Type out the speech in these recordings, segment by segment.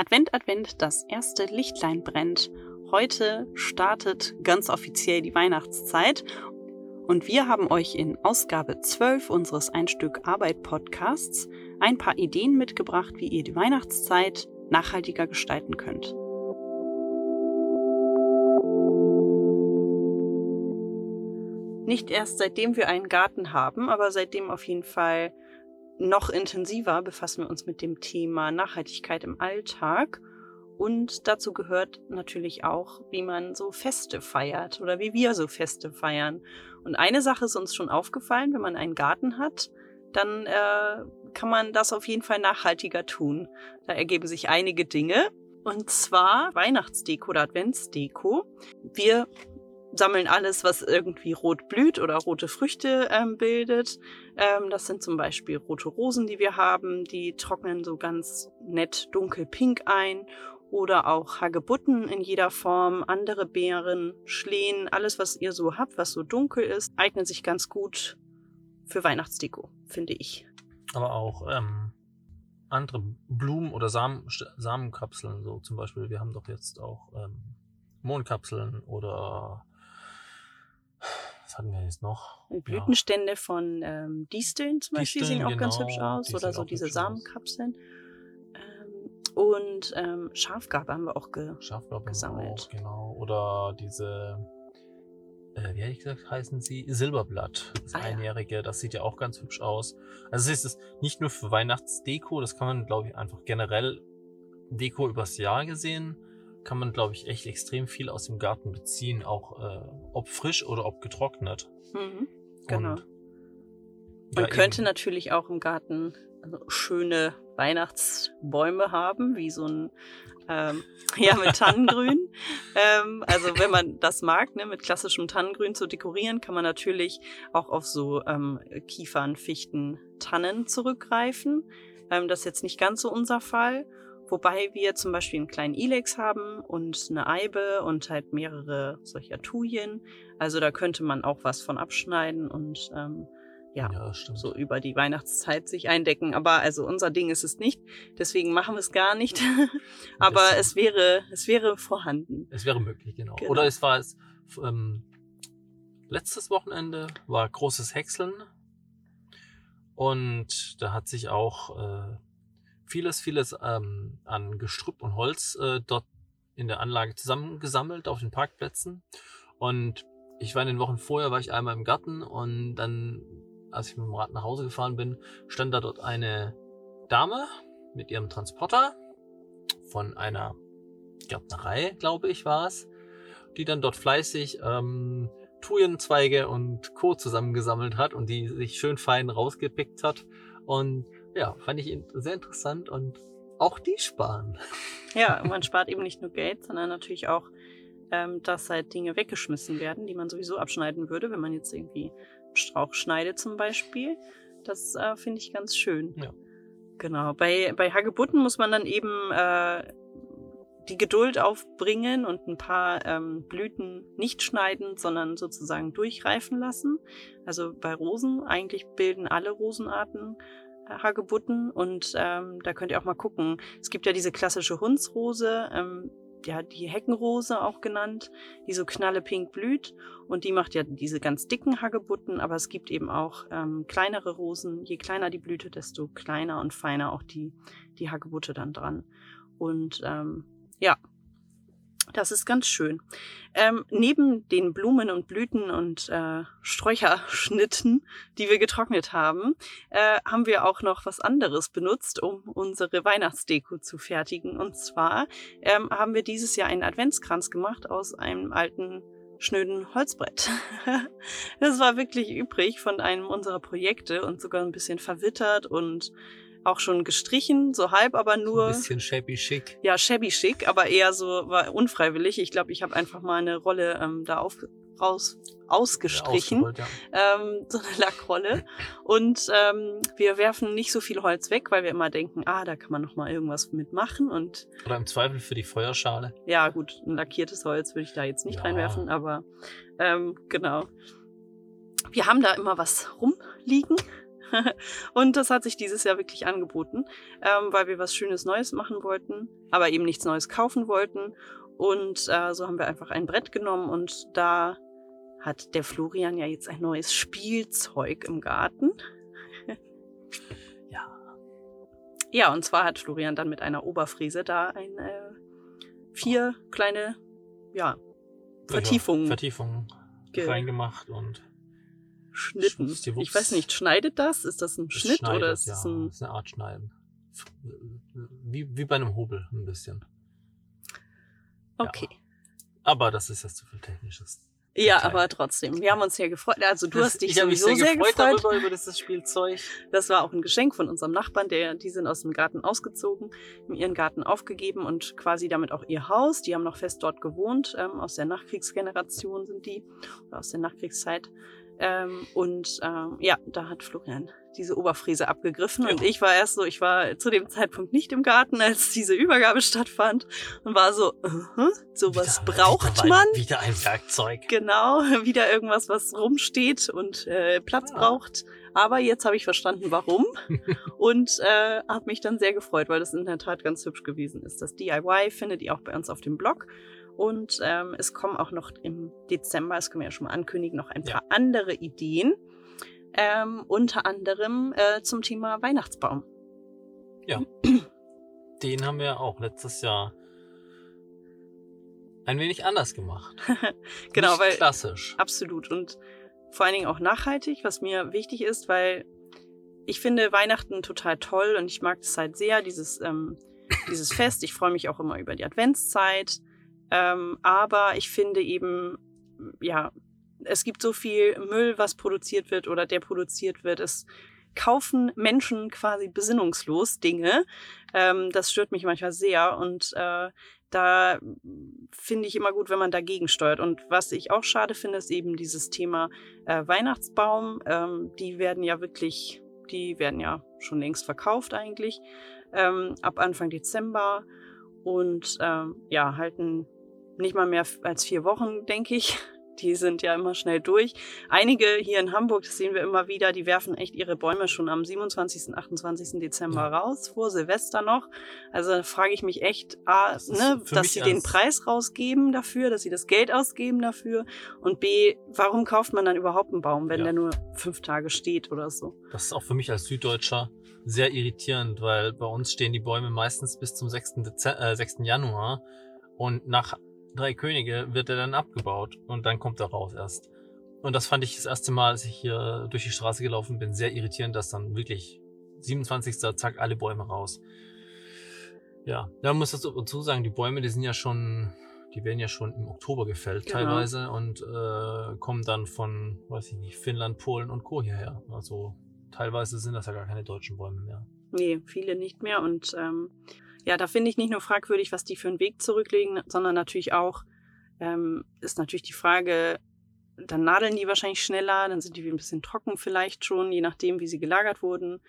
Advent, Advent, das erste Lichtlein brennt. Heute startet ganz offiziell die Weihnachtszeit und wir haben euch in Ausgabe 12 unseres Ein Stück Arbeit Podcasts ein paar Ideen mitgebracht, wie ihr die Weihnachtszeit nachhaltiger gestalten könnt. Nicht erst seitdem wir einen Garten haben, aber seitdem auf jeden Fall noch intensiver befassen wir uns mit dem Thema Nachhaltigkeit im Alltag. Und dazu gehört natürlich auch, wie man so Feste feiert oder wie wir so Feste feiern. Und eine Sache ist uns schon aufgefallen, wenn man einen Garten hat, dann äh, kann man das auf jeden Fall nachhaltiger tun. Da ergeben sich einige Dinge. Und zwar Weihnachtsdeko oder Adventsdeko. Wir sammeln alles, was irgendwie rot blüht oder rote Früchte ähm, bildet. Ähm, das sind zum Beispiel rote Rosen, die wir haben. Die trocknen so ganz nett dunkelpink ein. Oder auch Hagebutten in jeder Form, andere Beeren, Schlehen, alles, was ihr so habt, was so dunkel ist, eignet sich ganz gut für Weihnachtsdeko, finde ich. Aber auch ähm, andere Blumen oder Samen, Samenkapseln, so zum Beispiel. Wir haben doch jetzt auch ähm, Mondkapseln oder was hatten wir jetzt noch? Blütenstände ja. von ähm, Disteln zum Beispiel Disteln, sehen auch genau, ganz hübsch aus. Oder so diese Samenkapseln. Ähm, und ähm, Schafgarbe haben wir auch ge Schafgarbe gesammelt. Auch, genau. Oder diese, äh, wie hätte ich gesagt, heißen sie? Silberblatt. Das ah, Einjährige. Ja. Das sieht ja auch ganz hübsch aus. Also es ist nicht nur für Weihnachtsdeko, das kann man, glaube ich, einfach generell Deko übers Jahr gesehen kann man, glaube ich, echt extrem viel aus dem Garten beziehen, auch äh, ob frisch oder ob getrocknet. Mhm, genau. Und, man ja, könnte eben. natürlich auch im Garten also, schöne Weihnachtsbäume haben, wie so ein ähm, ja mit Tannengrün. ähm, also wenn man das mag, ne, mit klassischem Tannengrün zu dekorieren, kann man natürlich auch auf so ähm, Kiefern, Fichten, Tannen zurückgreifen. Ähm, das ist jetzt nicht ganz so unser Fall. Wobei wir zum Beispiel einen kleinen Ilex haben und eine Eibe und halt mehrere solcher Tujen. Also da könnte man auch was von abschneiden und ähm, ja, ja so über die Weihnachtszeit sich eindecken. Aber also unser Ding ist es nicht. Deswegen machen wir es gar nicht. Aber es wäre, es wäre vorhanden. Es wäre möglich, genau. genau. Oder es war es ähm, letztes Wochenende war großes Häckseln. Und da hat sich auch äh, vieles, vieles ähm, an Gestrüpp und Holz äh, dort in der Anlage zusammengesammelt auf den Parkplätzen. Und ich war in den Wochen vorher, war ich einmal im Garten und dann, als ich mit dem Rad nach Hause gefahren bin, stand da dort eine Dame mit ihrem Transporter von einer Gärtnerei, glaube ich, war es, die dann dort fleißig ähm, Thujenzweige und Co. zusammengesammelt hat und die sich schön fein rausgepickt hat. Und ja, fand ich sehr interessant und auch die sparen. Ja, man spart eben nicht nur Geld, sondern natürlich auch, ähm, dass halt Dinge weggeschmissen werden, die man sowieso abschneiden würde, wenn man jetzt irgendwie Strauch schneidet zum Beispiel. Das äh, finde ich ganz schön. Ja. Genau. Bei, bei Hagebutten muss man dann eben äh, die Geduld aufbringen und ein paar ähm, Blüten nicht schneiden, sondern sozusagen durchreifen lassen. Also bei Rosen, eigentlich bilden alle Rosenarten Hagebutten und ähm, da könnt ihr auch mal gucken. Es gibt ja diese klassische Hundsrose, ähm, ja, die Heckenrose auch genannt, die so knallepink blüht und die macht ja diese ganz dicken Hagebutten, aber es gibt eben auch ähm, kleinere Rosen. Je kleiner die Blüte, desto kleiner und feiner auch die, die Hagebutte dann dran. Und ähm, ja, das ist ganz schön. Ähm, neben den Blumen und Blüten und äh, Sträucherschnitten, die wir getrocknet haben, äh, haben wir auch noch was anderes benutzt, um unsere Weihnachtsdeko zu fertigen. Und zwar ähm, haben wir dieses Jahr einen Adventskranz gemacht aus einem alten schnöden Holzbrett. das war wirklich übrig von einem unserer Projekte und sogar ein bisschen verwittert und auch schon gestrichen, so halb, aber nur. Ein bisschen shabby chic. Ja, shabby chic, aber eher so war unfreiwillig. Ich glaube, ich habe einfach mal eine Rolle ähm, da auf, raus ausgestrichen, ja, ähm, so eine Lackrolle. Und ähm, wir werfen nicht so viel Holz weg, weil wir immer denken, ah, da kann man noch mal irgendwas mitmachen und oder im Zweifel für die Feuerschale. Ja, gut, ein lackiertes Holz würde ich da jetzt nicht ja. reinwerfen, aber ähm, genau. Wir haben da immer was rumliegen und das hat sich dieses Jahr wirklich angeboten, ähm, weil wir was Schönes Neues machen wollten, aber eben nichts Neues kaufen wollten. Und äh, so haben wir einfach ein Brett genommen und da hat der Florian ja jetzt ein neues Spielzeug im Garten. Ja. Ja, und zwar hat Florian dann mit einer Oberfräse da ein äh, vier kleine, ja, Vertiefungen Vertiefungen ge- reingemacht und Schnitten. Ich weiß nicht, schneidet das? Ist das ein es Schnitt schneidet, oder ist ja, das ein. ist eine Art Schneiden. Wie, wie bei einem Hobel ein bisschen. Okay. Aber das ist jetzt zu viel Technisches. Ja, Detail. aber trotzdem. Wir haben uns sehr gefreut. Also du hast dich ich habe mich sowieso sehr gefreut, gefreut. darüber, über dieses Spielzeug. Das war auch ein Geschenk von unserem Nachbarn, der, die sind aus dem Garten ausgezogen, haben ihren Garten aufgegeben und quasi damit auch ihr Haus. Die haben noch fest dort gewohnt, ähm, aus der Nachkriegsgeneration sind die, oder aus der Nachkriegszeit. Ähm, und ähm, ja, da hat Florian diese Oberfräse abgegriffen und ich war erst so, ich war zu dem Zeitpunkt nicht im Garten, als diese Übergabe stattfand und war so, uh sowas Wieder- braucht wieder, man. Wieder ein Werkzeug. Genau, wieder irgendwas, was rumsteht und äh, Platz Ah. braucht. Aber jetzt habe ich verstanden, warum. und äh, habe mich dann sehr gefreut, weil das in der Tat ganz hübsch gewesen ist. Das DIY findet ihr auch bei uns auf dem Blog. Und ähm, es kommen auch noch im Dezember, das können wir ja schon mal ankündigen, noch ein Ja. paar andere Ideen. Ähm, unter anderem äh, zum Thema Weihnachtsbaum. Den haben wir auch letztes Jahr ein wenig anders gemacht. Genau, Nicht weil klassisch. Absolut. Und vor allen Dingen auch nachhaltig, was mir wichtig ist, weil ich finde Weihnachten total toll und ich mag es halt sehr, dieses, ähm, dieses Fest. Ich freue mich auch immer über die Adventszeit. Ähm, aber ich finde eben, ja, es gibt so viel Müll, was produziert wird oder der produziert wird. Es kaufen Menschen quasi besinnungslos Dinge. Ähm, das stört mich manchmal sehr und äh, da finde ich immer gut, wenn man dagegen steuert. Und was ich auch schade finde, ist eben dieses Thema äh, Weihnachtsbaum. Ähm, die werden ja wirklich, die werden ja schon längst verkauft eigentlich, ähm, ab Anfang Dezember und ähm, ja, halten nicht mal mehr als vier Wochen, denke ich. Die sind ja immer schnell durch. Einige hier in Hamburg, das sehen wir immer wieder, die werfen echt ihre Bäume schon am 27., 28. Dezember Ja. raus, vor Silvester noch. Also frage ich mich echt, A, Das ne, dass sie den Preis rausgeben dafür, dass sie das Geld ausgeben dafür. Und B, warum kauft man dann überhaupt einen Baum, wenn Ja. der nur fünf Tage steht oder so? Das ist auch für mich als Süddeutscher sehr irritierend, weil bei uns stehen die Bäume meistens bis zum 6. Dez äh, 6. Januar und nach drei Könige wird er dann abgebaut und dann kommt er raus erst. Und das fand ich das erste Mal, als ich hier durch die Straße gelaufen bin, sehr irritierend, dass dann wirklich 27. zack, alle Bäume raus. Ja, da muss ich dazu sagen, die Bäume, die sind ja schon, die werden ja schon im Oktober gefällt Genau. teilweise und äh, kommen dann von, weiß ich nicht, Finnland, Polen und Co. hierher. Also teilweise sind das ja gar keine deutschen Bäume mehr. Nee, viele nicht mehr. Und ähm, ja, da finde ich nicht nur fragwürdig, was die für einen Weg zurücklegen, sondern natürlich auch, ähm, ist natürlich die Frage, dann nadeln die wahrscheinlich schneller, dann sind die ein bisschen trocken vielleicht schon, je nachdem, wie sie gelagert wurden.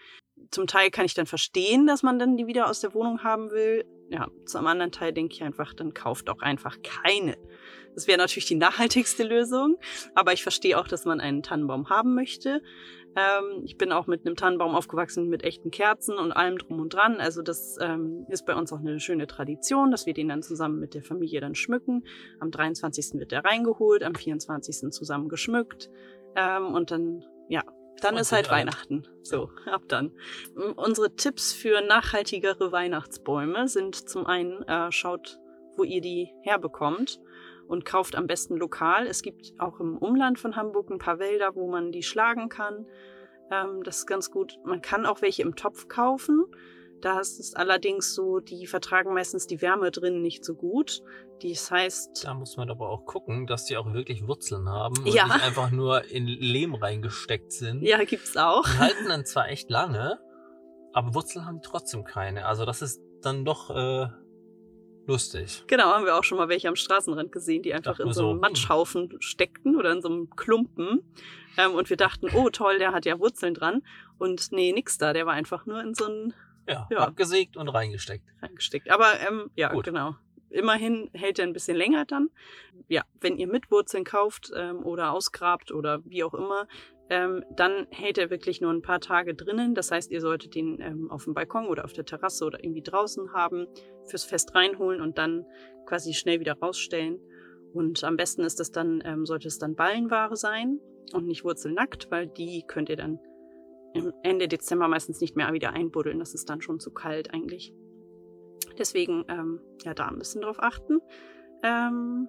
Zum Teil kann ich dann verstehen, dass man dann die wieder aus der Wohnung haben will. Ja, zum anderen Teil denke ich einfach, dann kauft auch einfach keine. Das wäre natürlich die nachhaltigste Lösung, aber ich verstehe auch, dass man einen Tannenbaum haben möchte. Ähm, ich bin auch mit einem Tannenbaum aufgewachsen mit echten Kerzen und allem drum und dran. Also das ähm, ist bei uns auch eine schöne Tradition, dass wir den dann zusammen mit der Familie dann schmücken. Am 23. wird der reingeholt, am 24. zusammen geschmückt ähm, und dann, ja, dann Und ist halt. Weihnachten. So, ab dann. Unsere Tipps für nachhaltigere Weihnachtsbäume sind zum einen, äh, schaut, wo ihr die herbekommt und kauft am besten lokal. Es gibt auch im Umland von Hamburg ein paar Wälder, wo man die schlagen kann. Ähm, das ist ganz gut. Man kann auch welche im Topf kaufen. Da ist es allerdings so, die vertragen meistens die Wärme drin nicht so gut. Das heißt, Da muss man aber auch gucken, dass die auch wirklich Wurzeln haben und Ja. nicht einfach nur in Lehm reingesteckt sind. ja, gibt's auch. Die halten dann zwar echt lange, aber Wurzeln haben die trotzdem keine. Also das ist dann doch äh, lustig. Genau, haben wir auch schon mal welche am Straßenrand gesehen, die einfach in so einem so, Matschhaufen steckten oder in so einem Klumpen. Ähm, und wir dachten, oh toll, der hat ja Wurzeln dran. Und nee, nix da, der war einfach nur in so einen Ja, Ja. abgesägt und reingesteckt. reingesteckt. Aber ähm, ja, Gut. genau. Immerhin hält er ein bisschen länger dann. Ja, wenn ihr mit Wurzeln kauft ähm, oder ausgrabt oder wie auch immer, ähm, dann hält er wirklich nur ein paar Tage drinnen. Das heißt, ihr solltet ihn ähm, auf dem Balkon oder auf der Terrasse oder irgendwie draußen haben, fürs Fest reinholen und dann quasi schnell wieder rausstellen. Und am besten ist es dann, ähm, sollte es dann Ballenware sein und nicht wurzelnackt, weil die könnt ihr dann Ende Dezember meistens nicht mehr wieder einbuddeln. Das ist dann schon zu kalt eigentlich. Deswegen, ähm, ja, da ein bisschen drauf achten. Ähm,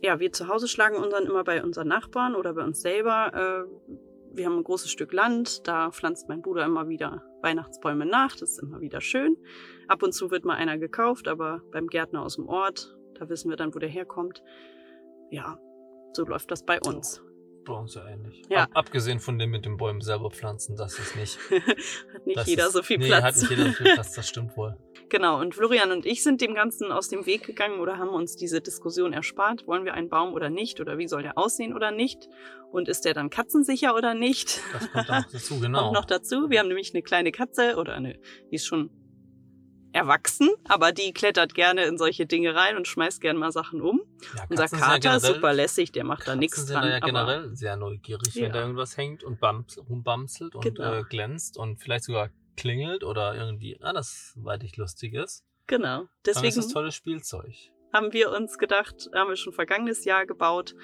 ja, wir zu Hause schlagen unseren immer bei unseren Nachbarn oder bei uns selber. Äh, wir haben ein großes Stück Land, da pflanzt mein Bruder immer wieder Weihnachtsbäume nach, das ist immer wieder schön. Ab und zu wird mal einer gekauft, aber beim Gärtner aus dem Ort, da wissen wir dann, wo der herkommt. Ja, so läuft das bei uns. Bei uns ja ähnlich. Ja. Ab, abgesehen von dem mit den Bäumen selber pflanzen, das ist nicht. hat nicht das jeder ist, so viel nee, Platz. hat nicht jeder so viel Platz, das stimmt wohl. Genau, und Florian und ich sind dem Ganzen aus dem Weg gegangen oder haben uns diese Diskussion erspart. Wollen wir einen Baum oder nicht? Oder wie soll der aussehen oder nicht? Und ist der dann katzensicher oder nicht? Das kommt auch dazu, genau. Kommt noch dazu. Wir haben nämlich eine kleine Katze oder eine, die ist schon erwachsen, aber die klettert gerne in solche Dinge rein und schmeißt gerne mal Sachen um. ja, Unser sind ja Kater ist super lässig, der macht da Katzen nichts sind dran. da ja generell sehr neugierig, Ja. wenn da irgendwas hängt und bams, rumbamselt und Genau. äh, glänzt und vielleicht sogar klingelt oder irgendwie andersweitig lustig ist. genau. Dann Deswegen ist das tolles Spielzeug. haben wir uns gedacht, haben wir schon vergangenes Jahr gebaut,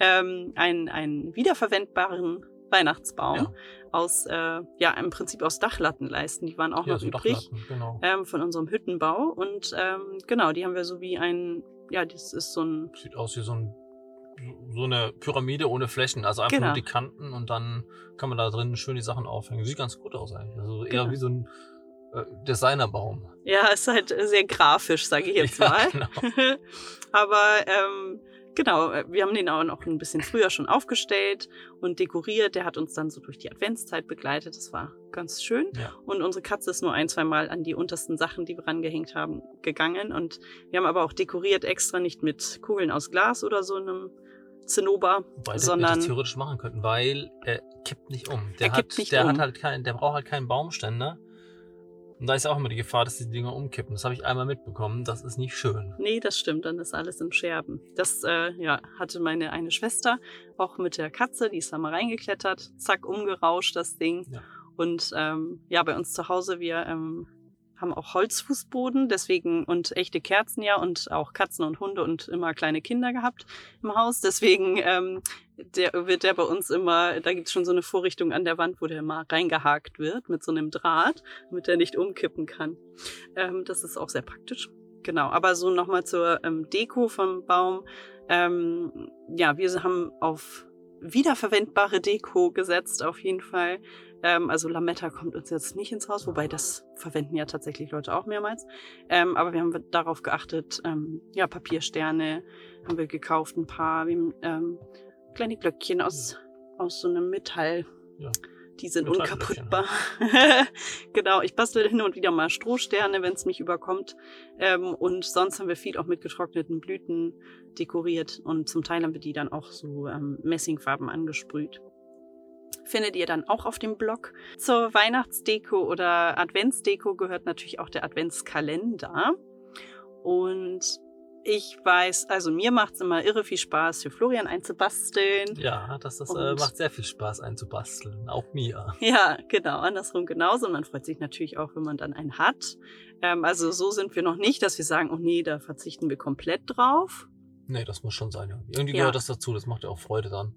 ähm, einen, einen wiederverwendbaren Weihnachtsbaum Ja. aus, äh, ja, im Prinzip aus Dachlattenleisten. Die waren auch ja, noch so übrig genau. ähm, von unserem Hüttenbau. Und ähm, genau, die haben wir so wie ein, ja, das ist so ein, Sieht aus wie so, ein, so eine Pyramide ohne Flächen, also einfach Genau. nur die Kanten und dann kann man da drin schön die Sachen aufhängen. Sieht ganz gut aus eigentlich. Also eher Genau. wie so ein äh, Designerbaum. ja, ist halt sehr grafisch, sage ich jetzt Ja, mal. genau. Aber ähm, genau, äh, wir haben den auch noch ein bisschen früher schon aufgestellt und dekoriert. Der hat uns dann so durch die Adventszeit begleitet. Das war ganz schön. Ja. Und unsere Katze ist nur ein, zwei Mal an die untersten Sachen, die wir rangehängt haben, gegangen. Und wir haben aber auch dekoriert extra nicht mit Kugeln aus Glas oder so einem Zinnober, Wobei wir sondern das theoretisch machen könnten, weil er kippt nicht um. Der Er hat, kippt nicht der um. hat halt keinen, der braucht halt keinen Baumständer. Und da ist auch immer die Gefahr, dass die Dinger umkippen. Das habe ich einmal mitbekommen. Das ist nicht schön. Nee, das stimmt, dann ist alles in Scherben. Das äh, ja, hatte meine eine Schwester auch mit der Katze, die ist da mal reingeklettert, zack, umgerauscht das Ding. Ja. Und ähm, ja, bei uns zu Hause, wir ähm, haben auch Holzfußboden, deswegen und echte Kerzen ja und auch Katzen und Hunde und immer kleine Kinder gehabt im Haus. Deswegen ähm, der, wird der bei uns immer, da gibt's schon so eine Vorrichtung an der Wand, wo der mal reingehakt wird mit so einem Draht, damit er nicht umkippen kann. Ähm, das ist auch sehr praktisch. Genau, aber so nochmal zur ähm, Deko vom Baum. Ähm, ja, wir haben auf wiederverwendbare Deko gesetzt, auf jeden Fall. Ähm, also Lametta kommt uns jetzt nicht ins Haus, wobei das verwenden ja tatsächlich Leute auch mehrmals. Ähm, aber wir haben darauf geachtet, ähm, ja, Papiersterne haben wir gekauft, ein paar, wir ähm, kleine Glöckchen aus, aus so einem Metall. Ja. Die sind unkaputtbar. genau, ich bastel hin und wieder mal Strohsterne, wenn es mich überkommt. Ähm, und sonst haben wir viel auch mit getrockneten Blüten dekoriert und zum Teil haben wir die dann auch so ähm, Messingfarben angesprüht. Findet ihr dann auch auf dem Blog. Zur Weihnachtsdeko oder Adventsdeko gehört natürlich auch der Adventskalender. Und ich weiß, also mir macht es immer irre viel Spaß, für Florian einzubasteln. Ja, das, das äh, macht sehr viel Spaß einzubasteln. Auch mir. Ja, genau, andersrum genauso. Man freut sich natürlich auch, wenn man dann einen hat. Ähm, also so sind wir noch nicht, dass wir sagen, oh nee, da verzichten wir komplett drauf. Nee, das muss schon sein. Irgendwie, irgendwie Ja. gehört das dazu. Das macht ja auch Freude dann.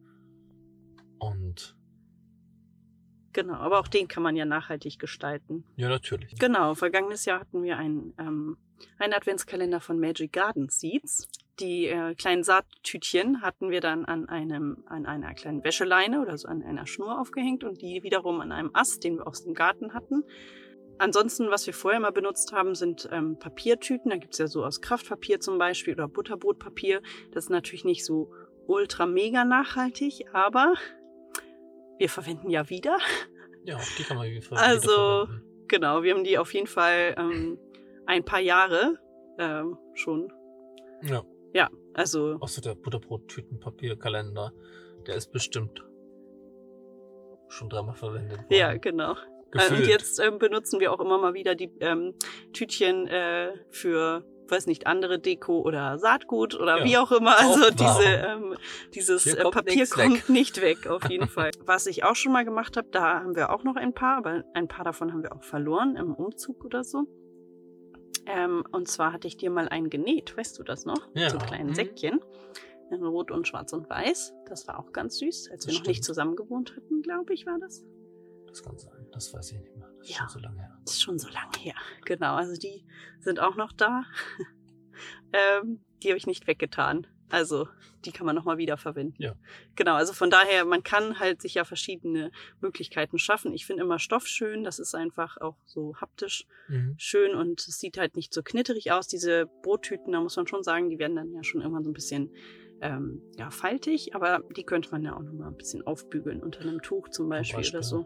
Und Genau, aber auch den kann man ja nachhaltig gestalten. ja, natürlich. Genau, vergangenes Jahr hatten wir einen, ähm, einen Adventskalender von Magic Garden Seeds. Die äh, kleinen Saattütchen hatten wir dann an, einem, an einer kleinen Wäscheleine oder so an einer Schnur aufgehängt und die wiederum an einem Ast, den wir aus dem Garten hatten. Ansonsten, was wir vorher mal benutzt haben, sind ähm, Papiertüten. Da gibt's ja so aus Kraftpapier zum Beispiel oder Butterbrotpapier. Das ist natürlich nicht so ultra mega nachhaltig, aber wir verwenden ja wieder. Ja, die kann man wieder Also-. Genau, wir haben die auf jeden Fall ähm, ein paar Jahre ähm, schon. Ja. Ja, also Außer der Butterbrot-Tütenpapierkalender. Der ist bestimmt schon dreimal verwendet worden. ja, genau. Äh, und Gefüllt. jetzt ähm, benutzen wir auch immer mal wieder die ähm, Tütchen äh, für, weiß nicht, andere Deko oder Saatgut oder Ja. wie auch immer. Also Aufbau. diese, ähm, dieses äh, kommt Papier kommt weg. nicht weg, auf jeden Fall. Was ich auch schon mal gemacht habe, da haben wir auch noch ein paar, aber ein paar davon haben wir auch verloren im Umzug oder so. Ähm, und zwar hatte ich dir mal einen genäht, weißt du das noch? Ja. So ein kleinen Mhm. Säckchen. In Rot und Schwarz und Weiß. Das war auch ganz süß, als wir Das noch nicht stimmt. zusammen gewohnt hatten, glaube ich, war das. Das kann sein. Das weiß ich nicht mehr. Das ist Ja. schon so lange her. Das ist schon so lange her. Genau, also die sind auch noch da. ähm, die habe ich nicht weggetan. Also die kann man nochmal wiederverwenden. Ja. Genau, also von daher, man kann halt sich ja verschiedene Möglichkeiten schaffen. Ich finde immer Stoff schön, das ist einfach auch so haptisch Mhm. schön und es sieht halt nicht so knitterig aus. Diese Brottüten, da muss man schon sagen, die werden dann ja schon immer so ein bisschen ähm, ja, faltig, aber die könnte man ja auch nochmal ein bisschen aufbügeln unter einem Tuch zum Beispiel, Beispiel, oder so.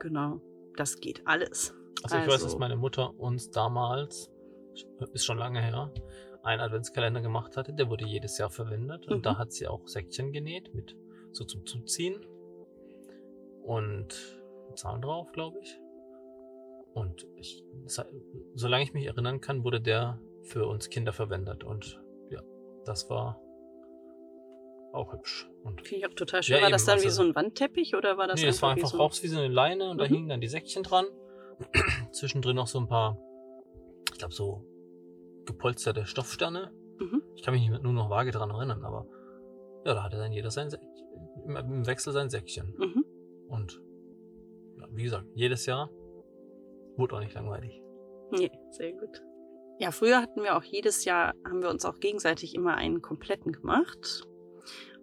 Genau, das geht alles. Also ich weiß, dass Also- meine Mutter uns damals, ist schon lange her, einen Adventskalender gemacht hatte. Der wurde jedes Jahr verwendet. Und Mhm. da hat sie auch Säckchen genäht mit so zum Zuziehen. Und Zahlen drauf, glaube ich. Und ich, solange ich mich erinnern kann, wurde der für uns Kinder verwendet. Und ja, das war auch hübsch. Und Finde ich auch total schön. Ja, war das eben, dann wie also- so ein Wandteppich oder war das nee, es war wie einfach so raus wie so eine Leine und da Mhm. hingen dann die Säckchen dran. Zwischendrin noch so ein paar, ich glaube, so gepolsterte Stoffsterne. Mhm. Ich kann mich nicht nur noch vage dran erinnern, aber ja, da hatte dann jeder sein Säckchen, im, im Wechsel sein Säckchen. Mhm. Und ja, wie gesagt, jedes Jahr wurde auch nicht langweilig. Nee, sehr gut. Ja, früher hatten wir auch jedes Jahr, haben wir uns auch gegenseitig immer einen kompletten gemacht.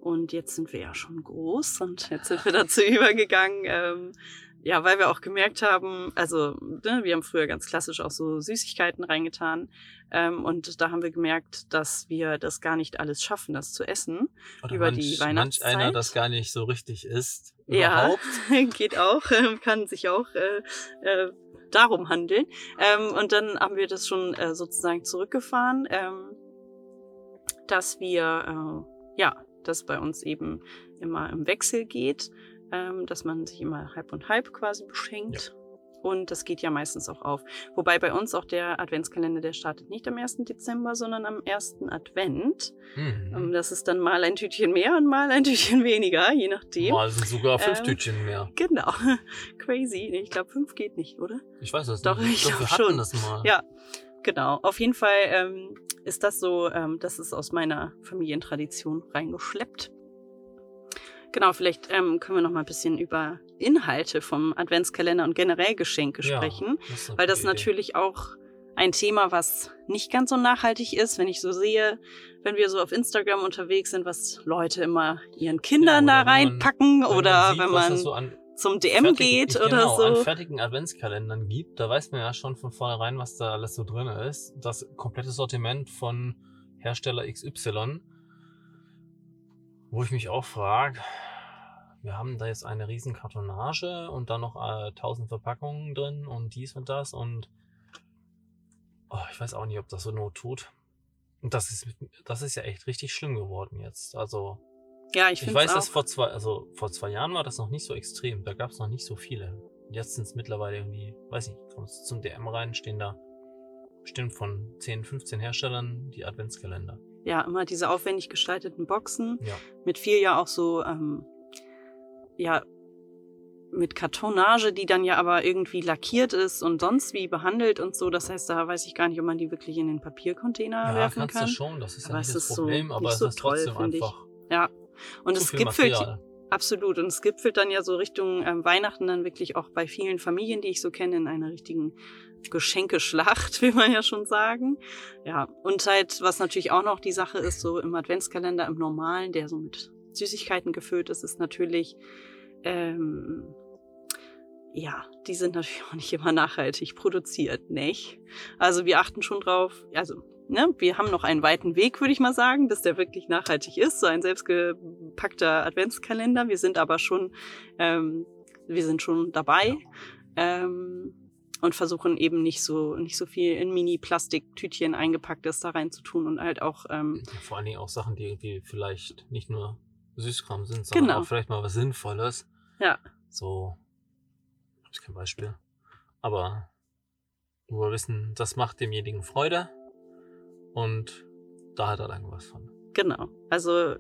Und jetzt sind wir ja schon groß und jetzt sind wir dazu übergegangen, ähm, ja, weil wir auch gemerkt haben, also ne, wir haben früher ganz klassisch auch so Süßigkeiten reingetan. Ähm, und da haben wir gemerkt, dass wir das gar nicht alles schaffen, das zu essen. Oder Über manch, die manch Weihnachtszeit? einer das gar nicht so richtig isst. Ja, Überhaupt. geht auch, ähm, kann sich auch äh, äh, darum handeln. Ähm, und dann haben wir das schon äh, sozusagen zurückgefahren, ähm, dass wir, äh, ja, das bei uns eben immer im Wechsel geht, ähm, dass man sich immer halb und halb quasi beschenkt. Und das geht ja meistens auch auf. Wobei bei uns auch der Adventskalender, der startet nicht am 1. Dezember, sondern am 1. Advent. Ähm, Mhm. Das ist dann mal ein Tütchen mehr und mal ein Tütchen weniger, je nachdem. Mal sind sogar fünf Ähm, Tütchen mehr. Genau. Crazy. Ich glaube, fünf geht nicht, oder? Ich weiß das Doch, nicht. ich Doch, glaub wir hatten schon. das mal. Ja. Genau. Auf jeden Fall ähm, ist das so, ähm, das ist aus meiner Familientradition reingeschleppt. Genau, vielleicht ähm, können wir noch mal ein bisschen über Inhalte vom Adventskalender und generell Geschenke Ja, sprechen, das weil das Idee. natürlich auch ein Thema, was nicht ganz so nachhaltig ist, wenn ich so sehe, wenn wir so auf Instagram unterwegs sind, was Leute immer ihren Kindern Ja, da oder wenn man- reinpacken Wenn oder sieht, wenn man so an zum DM fertigen- geht oder genau, an so. fertigen Adventskalendern gibt, da weiß man ja schon von vornherein, was da alles so drin ist. Das komplette Sortiment von Hersteller XY, wo ich mich auch frage, wir haben da jetzt eine riesen Kartonage und dann noch äh, 1000 Verpackungen drin und dies und das und oh, ich weiß auch nicht, ob das so Not tut. Und das ist, das ist ja echt richtig schlimm geworden jetzt. Also, Ja, ich ich, weiß, auch. dass vor zwei, also vor zwei Jahren war das noch nicht so extrem. Da gab es noch nicht so viele. Jetzt sind es mittlerweile irgendwie, weiß nicht, kommst zum DM rein, stehen da bestimmt von 10, 15 Herstellern die Adventskalender. Ja, immer diese aufwendig gestalteten Boxen Ja. mit viel ja auch so, ähm, ja, mit Kartonage, die dann ja aber irgendwie lackiert ist und sonst wie behandelt und so. Das heißt, da weiß ich gar nicht, ob man die wirklich in den Papiercontainer Ja, werfen kannst kann. du schon, das ist Aber ja nicht das ist so Problem, aber es so ist toll, trotzdem finde ich. einfach Ja. Und es gipfelt absolut und es gipfelt dann ja so Richtung ähm, Weihnachten dann wirklich auch bei vielen Familien, die ich so kenne, in einer richtigen Geschenkeschlacht, will man ja schon sagen. Ja, und halt, was natürlich auch noch die Sache ist, so im Adventskalender, im normalen, der so mit Süßigkeiten gefüllt ist, ist natürlich, ähm, ja, die sind natürlich auch nicht immer nachhaltig produziert, nicht? Also wir achten schon drauf, also, ne, wir haben noch einen weiten Weg, würde ich mal sagen, bis der wirklich nachhaltig ist, so ein selbstgepackter Adventskalender. Wir sind aber schon, ähm, wir sind schon dabei. Ähm, und versuchen eben nicht so nicht so viel in Mini-Plastiktütchen eingepacktes da rein zu tun und halt auch ähm, Vor allen Dingen auch Sachen, die irgendwie vielleicht nicht nur Süßkram sind, sondern Genau. auch vielleicht mal was Sinnvolles. Ja. So, ich kein Beispiel. aber wir wissen, das macht demjenigen Freude und da hat er dann was von. Genau. Also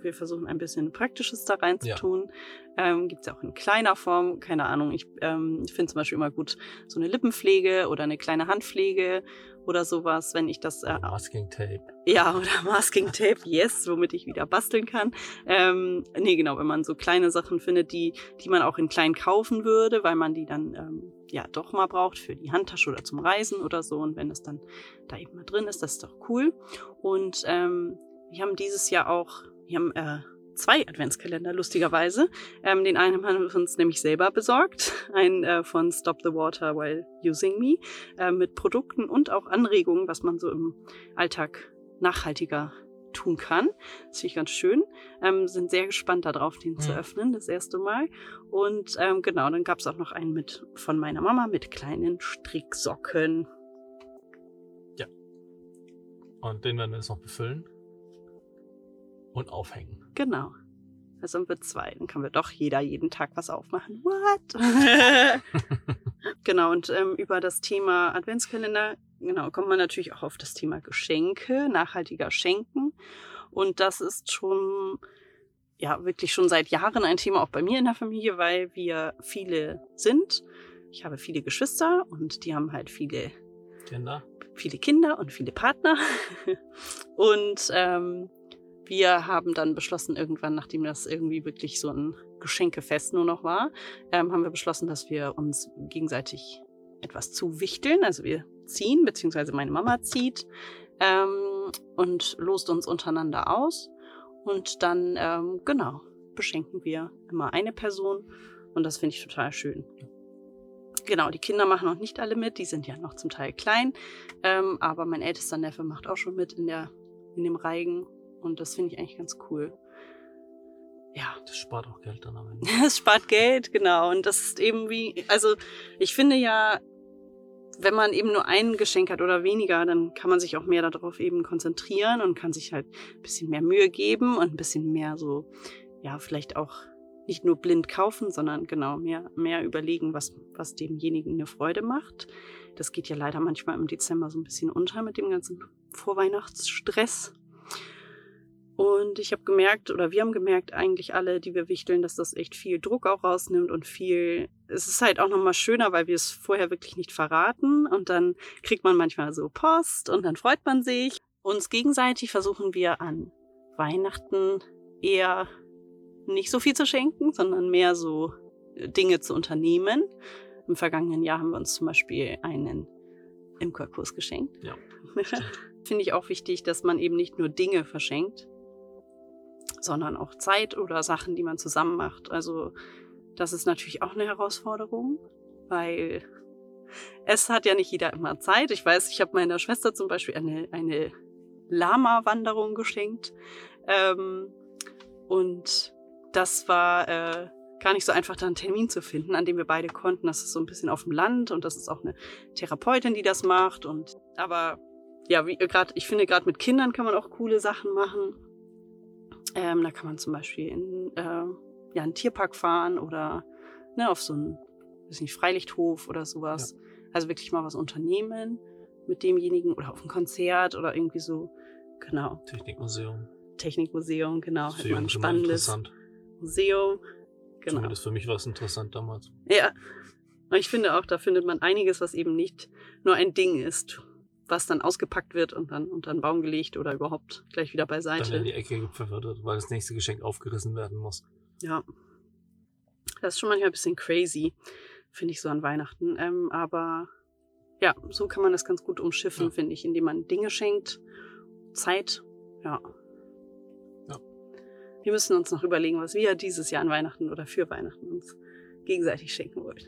wir versuchen ein bisschen Praktisches da reinzutun. Ja. Ähm, Gibt es ja auch in kleiner Form, keine Ahnung. Ich ähm, finde zum Beispiel immer gut so eine Lippenpflege oder eine kleine Handpflege oder sowas, wenn ich das. Äh, Masking Tape. Ja, oder Masking Tape, yes, womit ich wieder basteln kann. Ähm, nee, genau, wenn man so kleine Sachen findet, die, die man auch in klein kaufen würde, weil man die dann ähm, ja doch mal braucht für die Handtasche oder zum Reisen oder so. Und wenn das dann da eben mal drin ist, das ist doch cool. Und ähm, wir haben dieses Jahr auch wir haben äh, zwei Adventskalender, lustigerweise. Ähm, den einen haben wir uns nämlich selber besorgt. Ein äh, von Stop the Water While Using Me. Äh, mit Produkten und auch Anregungen, was man so im Alltag nachhaltiger tun kann. Das finde ich ganz schön. Ähm, sind sehr gespannt darauf, den ja. zu öffnen, das erste Mal. Und ähm, genau, dann gab es auch noch einen mit von meiner Mama mit kleinen Stricksocken. Ja. Und den werden wir jetzt noch befüllen und aufhängen. Genau. Also sind wir zwei. Dann können wir doch jeder jeden Tag was aufmachen. What? genau, und ähm, über das Thema Adventskalender, genau, kommt man natürlich auch auf das Thema Geschenke, nachhaltiger Schenken. Und das ist schon, ja, wirklich schon seit Jahren ein Thema auch bei mir in der Familie, weil wir viele sind. Ich habe viele Geschwister und die haben halt viele Kinder. Viele Kinder und viele Partner. und ähm, wir haben dann beschlossen, irgendwann, nachdem das irgendwie wirklich so ein Geschenkefest nur noch war, ähm, haben wir beschlossen, dass wir uns gegenseitig etwas zuwichteln. Also wir ziehen, beziehungsweise meine Mama zieht ähm, und lost uns untereinander aus. Und dann, ähm, genau, beschenken wir immer eine Person. Und das finde ich total schön. Genau, die Kinder machen noch nicht alle mit, die sind ja noch zum Teil klein. Ähm, aber mein ältester Neffe macht auch schon mit in, der, in dem Reigen. Und das finde ich eigentlich ganz cool. Ja. Das spart auch Geld dann am Ende. Es spart Geld, genau. Und das ist eben wie, also ich finde ja, wenn man eben nur ein Geschenk hat oder weniger, dann kann man sich auch mehr darauf eben konzentrieren und kann sich halt ein bisschen mehr Mühe geben und ein bisschen mehr so, ja, vielleicht auch nicht nur blind kaufen, sondern genau mehr, mehr überlegen, was, was demjenigen eine Freude macht. Das geht ja leider manchmal im Dezember so ein bisschen unter mit dem ganzen Vorweihnachtsstress. Und ich habe gemerkt, oder wir haben gemerkt, eigentlich alle, die wir wichteln, dass das echt viel Druck auch rausnimmt und viel. Es ist halt auch nochmal schöner, weil wir es vorher wirklich nicht verraten. Und dann kriegt man manchmal so Post und dann freut man sich. Uns gegenseitig versuchen wir an Weihnachten eher nicht so viel zu schenken, sondern mehr so Dinge zu unternehmen. Im vergangenen Jahr haben wir uns zum Beispiel einen Imkerkurs geschenkt. Ja. Finde ich auch wichtig, dass man eben nicht nur Dinge verschenkt, sondern auch Zeit oder Sachen, die man zusammen macht. Also das ist natürlich auch eine Herausforderung, weil es hat ja nicht jeder immer Zeit. Ich weiß, ich habe meiner Schwester zum Beispiel eine, eine Lama-Wanderung geschenkt. Ähm, und das war äh, gar nicht so einfach, da einen Termin zu finden, an dem wir beide konnten. Das ist so ein bisschen auf dem Land und das ist auch eine Therapeutin, die das macht. Und aber ja, wie gerade, ich finde, gerade mit Kindern kann man auch coole Sachen machen. Ähm, da kann man zum Beispiel in äh, ja, einen Tierpark fahren oder ne, auf so einen weiß nicht, Freilichthof oder sowas. Ja. Also wirklich mal was unternehmen mit demjenigen oder auf ein Konzert oder irgendwie so. Genau. Technikmuseum. Technikmuseum, genau. Man ein spannendes Museum. Genau. Zumindest für mich war es interessant damals. Ja. Und ich finde auch, da findet man einiges, was eben nicht nur ein Ding ist was dann ausgepackt wird und dann unter einen Baum gelegt oder überhaupt gleich wieder beiseite. Dann in die Ecke gepfeffert, weil das nächste Geschenk aufgerissen werden muss. Ja. Das ist schon manchmal ein bisschen crazy, finde ich so an Weihnachten. Ähm, aber ja, so kann man das ganz gut umschiffen, ja. finde ich, indem man Dinge schenkt, Zeit, ja. ja. Wir müssen uns noch überlegen, was wir dieses Jahr an Weihnachten oder für Weihnachten uns gegenseitig schenken wollen.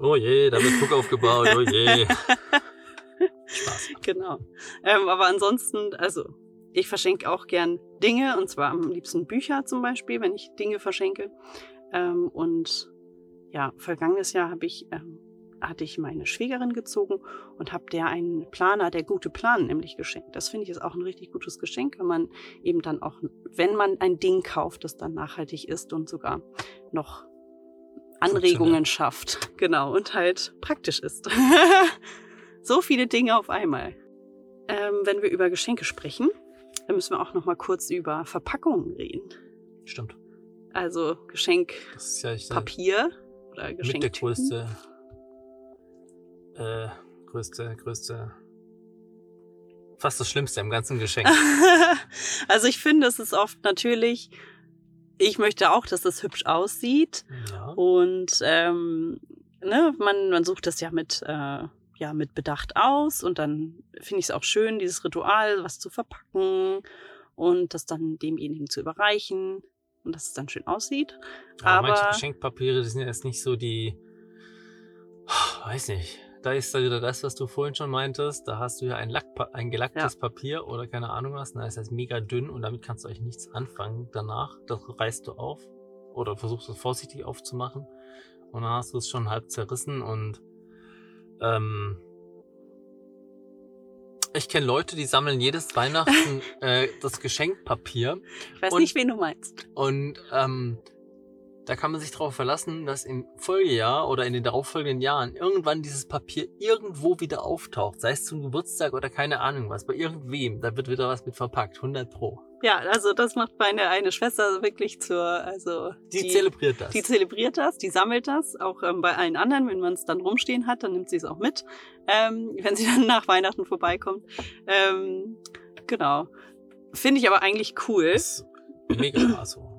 Oh je, da wird Druck aufgebaut, oh je. Spaß. Genau. Ähm, aber ansonsten, also ich verschenke auch gern Dinge und zwar am liebsten Bücher zum Beispiel, wenn ich Dinge verschenke. Ähm, und ja, vergangenes Jahr habe ich ähm, hatte ich meine Schwägerin gezogen und habe der einen Planer, der gute Plan, nämlich geschenkt. Das finde ich ist auch ein richtig gutes Geschenk, wenn man eben dann auch, wenn man ein Ding kauft, das dann nachhaltig ist und sogar noch Anregungen schafft. Genau, und halt praktisch ist. so viele Dinge auf einmal. Ähm, wenn wir über Geschenke sprechen, dann müssen wir auch noch mal kurz über Verpackungen reden. Stimmt. Also Geschenk Das ist ja oder Geschenk mit der größte, äh, größte, größte, fast das Schlimmste im ganzen Geschenk. also ich finde, es ist oft natürlich, ich möchte auch, dass das hübsch aussieht. ja. Und ähm, ne, man, man sucht das ja mit, äh, ja, mit Bedacht aus und dann finde ich es auch schön, dieses Ritual, was zu verpacken und das dann demjenigen zu überreichen und dass es dann schön aussieht. Aber manche aber- Geschenkpapiere, die sind ja jetzt nicht so die, weiß nicht. Da ist da wieder das, was du vorhin schon meintest. Da hast du ja ein, Lackpa ein gelacktes Papier oder keine Ahnung was. Da ist das mega dünn und damit kannst du eigentlich nichts anfangen danach. Das reißt du auf oder versuchst es vorsichtig aufzumachen. Und dann hast du es schon halb zerrissen und ähm, ich kenne Leute, die sammeln jedes Weihnachten äh, das Geschenkpapier Ich weiß Und- nicht, wen du meinst. und ähm, da kann man sich darauf verlassen, dass im Folgejahr oder in den darauffolgenden Jahren irgendwann dieses Papier irgendwo wieder auftaucht. Sei es zum Geburtstag oder keine Ahnung was. Bei irgendwem. Da wird wieder was mit verpackt. 100 Pro. Ja, also das macht meine eine Schwester wirklich zur, also Die, zelebriert das. Die zelebriert das, die sammelt das, auch ähm, bei allen anderen, wenn man es dann rumstehen hat, dann nimmt sie es auch mit, ähm, wenn sie dann nach Weihnachten vorbeikommt. Ähm, genau. Finde ich aber eigentlich cool. ist mega. Also,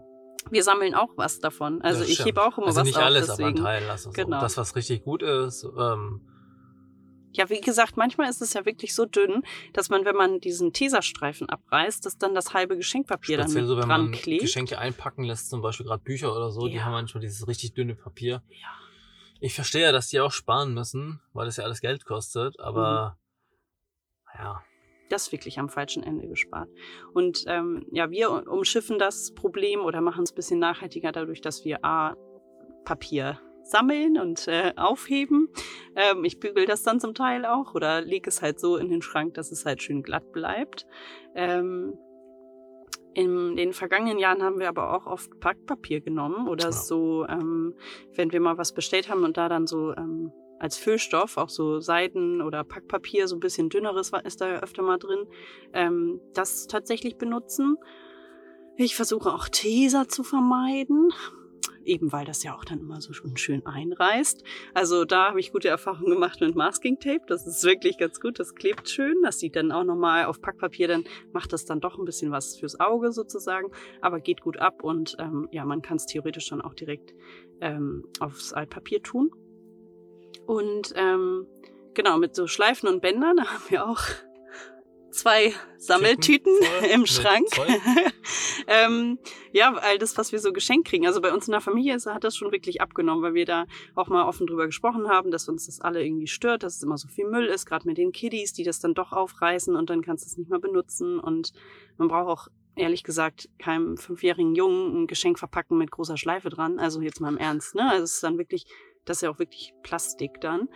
Wir sammeln auch was davon. Also das ich stimmt. hebe auch immer also was nicht auf. alles, aber deswegen. ein Teil. Also Genau. so. Das, was richtig gut ist. Ähm, Ja, wie gesagt, manchmal ist es ja wirklich so dünn, dass man, wenn man diesen Tesastreifen abreißt, dass dann das halbe Geschenkpapier dann speziell mit so, wenn dran man klebt. Geschenke einpacken lässt, zum Beispiel gerade Bücher oder so, die Ja. haben manchmal dieses richtig dünne Papier. Ja. Ich verstehe ja, dass die auch sparen müssen, weil das ja alles Geld kostet, aber Mhm. ja. Das wirklich am falschen Ende gespart. Und ähm, ja, wir umschiffen das Problem oder machen es ein bisschen nachhaltiger dadurch, dass wir A, Papier sammeln und äh, aufheben. Ähm, ich bügel das dann zum Teil auch oder lege es halt so in den Schrank, dass es halt schön glatt bleibt. Ähm, in den vergangenen Jahren haben wir aber auch oft Packpapier genommen oder Ja. so, ähm, wenn wir mal was bestellt haben und da dann so ähm, als Füllstoff auch so Seiden oder Packpapier, so ein bisschen dünneres ist da öfter mal drin, ähm, das tatsächlich benutzen. Ich versuche auch Tesa zu vermeiden, eben weil das ja auch dann immer so schön einreißt. Also da habe ich gute Erfahrungen gemacht mit Masking Tape. Das ist wirklich ganz gut. Das klebt schön. Das sieht dann auch nochmal auf Packpapier, dann macht das dann doch ein bisschen was fürs Auge sozusagen, aber geht gut ab und ähm, ja, man kann es theoretisch dann auch direkt ähm, aufs Altpapier tun. Und ähm, genau, mit so Schleifen und Bändern, da haben wir auch zwei Sammeltüten voll im Schrank. Ähm, ja, all das, was wir so geschenkt kriegen. Also bei uns in der Familie ist, hat das schon wirklich abgenommen, weil wir da auch mal offen drüber gesprochen haben, dass uns das alle irgendwie stört, dass es immer so viel Müll ist, gerade mit den Kiddies, die das dann doch aufreißen und dann kannst du es nicht mehr benutzen. Und man braucht auch ehrlich gesagt keinem fünfjährigen Jungen ein Geschenk verpacken mit großer Schleife dran. Also jetzt mal im Ernst, ne? Also es ist dann wirklich, das ist ja auch wirklich Plastik dann.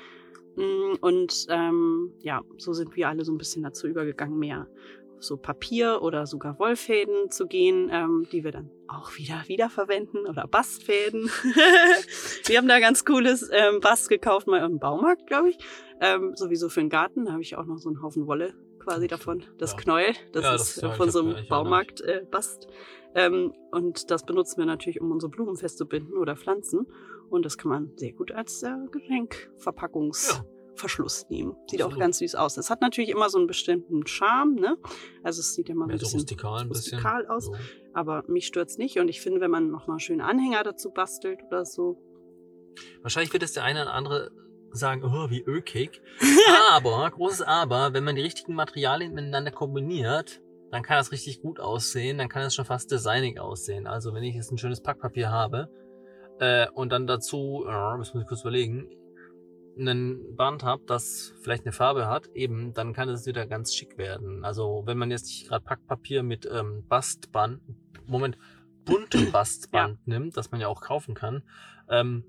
Mm, Und ähm, ja, so sind wir alle so ein bisschen dazu übergegangen, mehr auf so Papier oder sogar Wollfäden zu gehen, ähm, die wir dann auch wieder wiederverwenden oder Bastfäden. wir haben da ganz cooles ähm, Bast gekauft, mal im Baumarkt, glaube ich. Ähm, sowieso für den Garten, da habe ich auch noch so einen Haufen Wolle quasi davon. Das Ja. Knäuel, das Ja, ist das- ja, äh, ich von so ja, einem Baumarkt äh, Bast. Ähm, und das benutzen wir natürlich, um unsere Blumen festzubinden oder Pflanzen. Und das kann man sehr gut als äh, Geschenkverpackungsverschluss nehmen. Sieht auch Absolut. ganz süß aus. Es hat natürlich immer so einen bestimmten Charme, ne? Also es sieht ja mal ein bisschen rustikal ein bisschen. rustikal aus. So. aber mich stört's nicht. Und ich finde, wenn man nochmal schöne Anhänger dazu bastelt oder so. Wahrscheinlich wird es der eine oder andere sagen, oh, wie ökig. aber, großes Aber, wenn man die richtigen Materialien miteinander kombiniert, dann kann das richtig gut aussehen. Dann kann es schon fast designig aussehen. Also wenn ich jetzt ein schönes Packpapier habe äh, und dann dazu, äh, das muss ich kurz überlegen, einen Band habe, das vielleicht eine Farbe hat, eben, dann kann es wieder ganz schick werden. Also wenn man jetzt nicht gerade Packpapier mit ähm, Bastband, Moment, buntem Bastband nimmt, das man ja auch kaufen kann, ähm,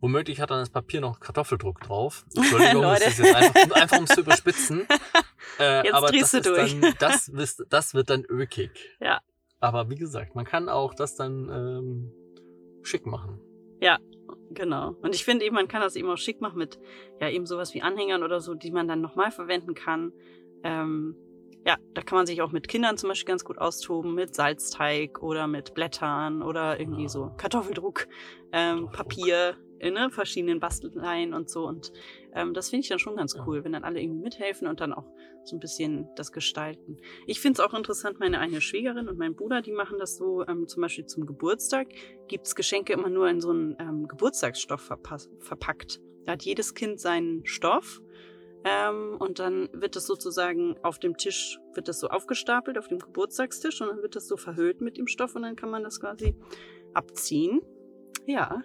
womöglich hat dann das Papier noch Kartoffeldruck drauf. Entschuldigung, das ist jetzt einfach, einfach um es zu überspitzen. Äh, Jetzt aber das du ist durch. Dann, das, das wird dann ökig. Ja. Aber wie gesagt, man kann auch das dann ähm, schick machen. Genau. Und ich finde eben, man kann das eben auch schick machen mit ja eben sowas wie Anhängern oder so, die man dann nochmal verwenden kann. Ähm, ja, da kann man sich auch mit Kindern zum Beispiel ganz gut austoben, mit Salzteig oder mit Blättern oder irgendwie Ja. so Kartoffeldruck, ähm, Kartoffeldruck. Papier, ne, verschiedenen Basteleien und so. Und ähm, das finde ich dann schon ganz cool, wenn dann alle irgendwie mithelfen und dann auch so ein bisschen das gestalten. Ich finde es auch interessant, meine eine Schwägerin und mein Bruder, die machen das so, ähm, zum Beispiel zum Geburtstag gibt's Geschenke immer nur in so einen ähm, Geburtstagsstoff verpass- verpackt. Da hat jedes Kind seinen Stoff ähm, und dann wird das sozusagen auf dem Tisch, wird das so aufgestapelt auf dem Geburtstagstisch und dann wird das so verhüllt mit dem Stoff und dann kann man das quasi abziehen. Ja,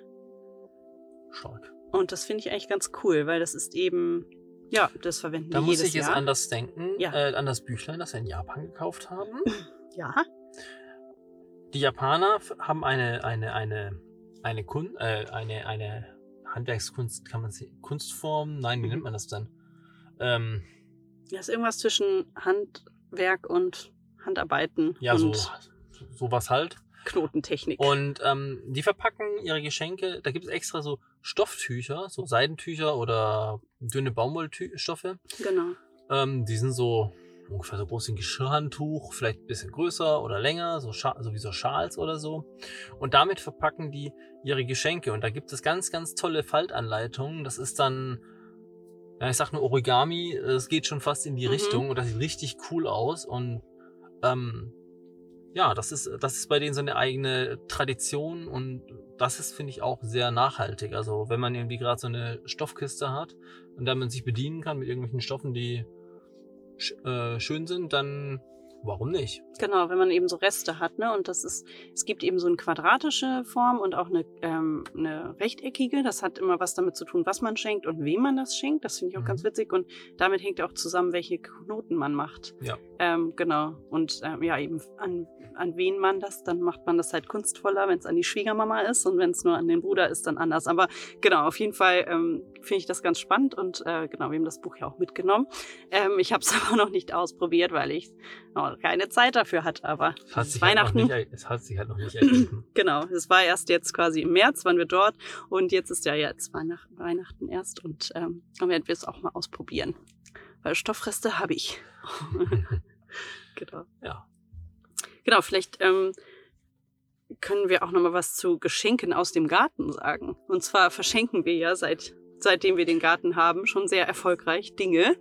Stark. und das finde ich eigentlich ganz cool, weil das ist eben, ja, das verwenden Da wir muss jedes ich jetzt Jahr. an das denken, Ja. äh, an das Büchlein, das wir in Japan gekauft haben. ja, Die Japaner haben eine, eine, eine, eine, Kun äh, eine, eine Handwerkskunst, kann man sie, Kunstform? Nein, wie Mhm. nennt man das dann? Ähm, das ist irgendwas zwischen Handwerk und Handarbeiten ja, so, und sowas halt. Knotentechnik. Und ähm, die verpacken ihre Geschenke, da gibt es extra so Stofftücher, so Seidentücher oder dünne Baumwollstoffe. genau. Ähm, die sind so ungefähr so groß wie ein Geschirrhandtuch, vielleicht ein bisschen größer oder länger, so, so wie so Schals oder so. Und damit verpacken die ihre Geschenke. Und da gibt es ganz, ganz tolle Faltanleitungen. Das ist dann, ja, ich sag nur Origami, es geht schon fast in die Mhm. Richtung und das sieht richtig cool aus. Und ähm, ja, das ist, das ist bei denen so eine eigene Tradition und das ist, finde ich, auch sehr nachhaltig. Also wenn man irgendwie gerade so eine Stoffkiste hat und da man sich bedienen kann mit irgendwelchen Stoffen, die äh, schön sind, dann warum nicht? Genau, wenn man eben so Reste hat, ne? Und das ist, es gibt eben so eine quadratische Form und auch eine, ähm, eine rechteckige. Das hat immer was damit zu tun, was man schenkt und wem man das schenkt. Das finde ich auch Mhm. ganz witzig. Und damit hängt auch zusammen, welche Knoten man macht. Ja. Ähm, genau. Und ähm, ja, eben an, an wen man das, dann macht man das halt kunstvoller, wenn es an die Schwiegermama ist und wenn es nur an den Bruder ist, dann anders. Aber genau, auf jeden Fall ähm, finde ich das ganz spannend und äh, genau, wir haben das Buch ja auch mitgenommen. Ähm, ich habe es aber noch nicht ausprobiert, weil ich noch keine Zeit dafür hatte. Aber Es hat, sich halt Weihnachten. nicht, er- es hat sich halt noch nicht ergeben. Genau, es war erst jetzt quasi im März, waren wir dort und jetzt ist ja jetzt Weihnacht, Weihnachten erst und ähm, dann werden wir es auch mal ausprobieren. Weil Stoffreste habe ich. genau. ja. Genau, vielleicht ähm, können wir auch noch mal was zu Geschenken aus dem Garten sagen. Und zwar verschenken wir ja seit seitdem wir den Garten haben schon sehr erfolgreich Dinge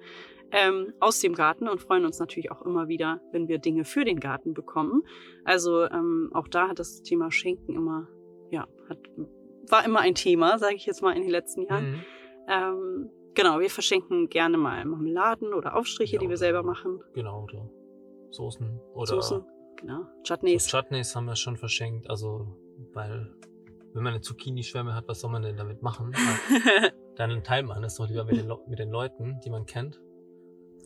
ähm, aus dem Garten und freuen uns natürlich auch immer wieder, wenn wir Dinge für den Garten bekommen. Also ähm, auch da hat das Thema Schenken immer, ja, hat, war immer ein Thema, sage ich jetzt mal in den letzten Jahren. Mhm. Ähm, genau, wir verschenken gerne mal Marmeladen oder Aufstriche, Ja, die wir selber machen. Genau, oder Soßen oder Soßen, genau, so Chutneys. Chutneys haben wir schon verschenkt. Also, weil wenn man eine Zucchini-Schwärme hat, was soll man denn damit machen? Dann teilt man es doch lieber mit den, mit den Leuten, die man kennt.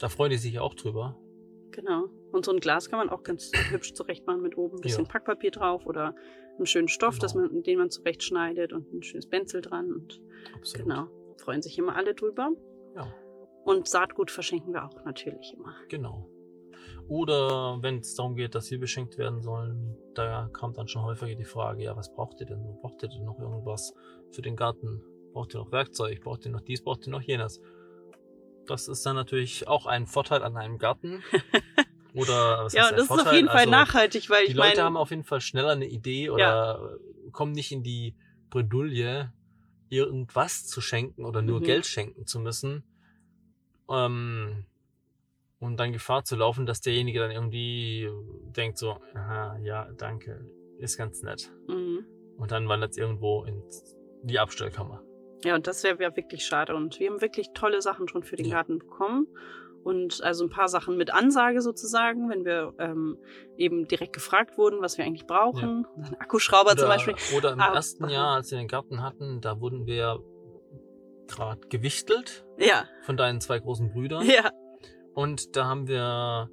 Da freuen die sich ja auch drüber. Genau. Und so ein Glas kann man auch ganz hübsch zurecht machen mit oben ein bisschen Ja. Packpapier drauf oder einen schönen Stoff, Genau. man, den man zurechtschneidet und ein schönes Benzel dran. Und Absolut. genau, freuen sich immer alle drüber. Ja, Und Saatgut verschenken wir auch natürlich immer. genau. Oder wenn es darum geht, dass wir beschenkt werden sollen, da kam dann schon häufiger die Frage, ja, was braucht ihr denn? Braucht ihr denn noch irgendwas für den Garten? Braucht ihr noch Werkzeug? Braucht ihr noch dies? Braucht ihr noch jenes? Das ist dann natürlich auch ein Vorteil an einem Garten. Oder was ja, und das ist auf Vorteil? jeden Fall Also, nachhaltig, weil die ich Leute meine, haben auf jeden Fall schneller eine Idee oder kommen nicht in die Bredouille, irgendwas zu schenken oder nur Mhm. Geld schenken zu müssen. Ähm, und dann Gefahr zu laufen, dass derjenige dann irgendwie denkt so, aha, ja, danke, ist ganz nett. Mhm. Und dann wandert es irgendwo in die Abstellkammer. Ja, und das wäre wär wirklich schade. Und wir haben wirklich tolle Sachen schon für den Ja. Garten bekommen. Und also ein paar Sachen mit Ansage sozusagen, wenn wir ähm, eben direkt gefragt wurden, was wir eigentlich brauchen. Ein Akkuschrauber zum Beispiel. oder im Ah, ersten. Jahr, als wir den Garten hatten, da wurden wir gerade gewichtelt Ja, von deinen zwei großen Brüdern. ja. Und da haben wir,